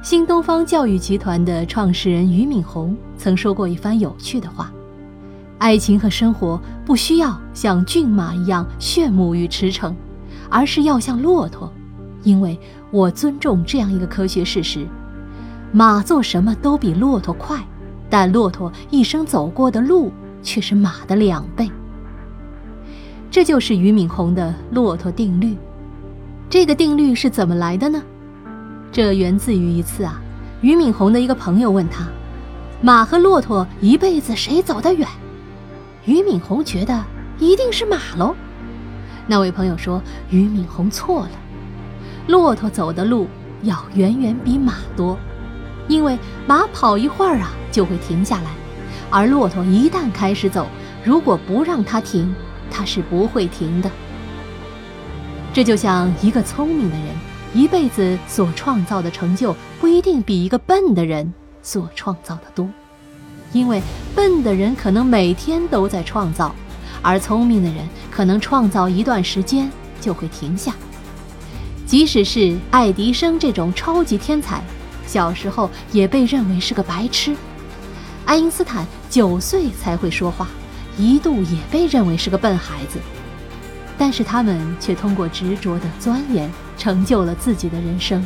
新东方教育集团的创始人俞敏洪曾说过一番有趣的话：“爱情和生活不需要像骏马一样炫目与驰骋，而是要像骆驼，因为我尊重这样一个科学事实：马做什么都比骆驼快，但骆驼一生走过的路却是马的两倍。”这就是俞敏洪的骆驼定律。这个定律是怎么来的呢？这源自于一次啊，俞敏洪的一个朋友问他：“马和骆驼一辈子谁走得远？”俞敏洪觉得一定是马喽。那位朋友说：“俞敏洪错了，骆驼走的路要远远比马多，因为马跑一会儿啊就会停下来，而骆驼一旦开始走，如果不让它停，它是不会停的。这就像一个聪明的人。”一辈子所创造的成就不一定比一个笨的人所创造的多，因为笨的人可能每天都在创造，而聪明的人可能创造一段时间就会停下。即使是爱迪生这种超级天才，小时候也被认为是个白痴；爱因斯坦九岁才会说话，一度也被认为是个笨孩子。但是他们却通过执着的钻研，成就了自己的人生。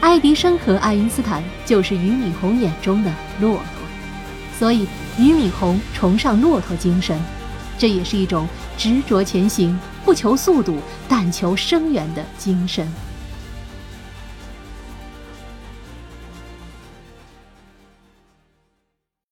爱迪生和爱因斯坦就是俞敏洪眼中的骆驼，所以俞敏洪崇尚骆驼精神，这也是一种执着前行、不求速度，但求深远的精神。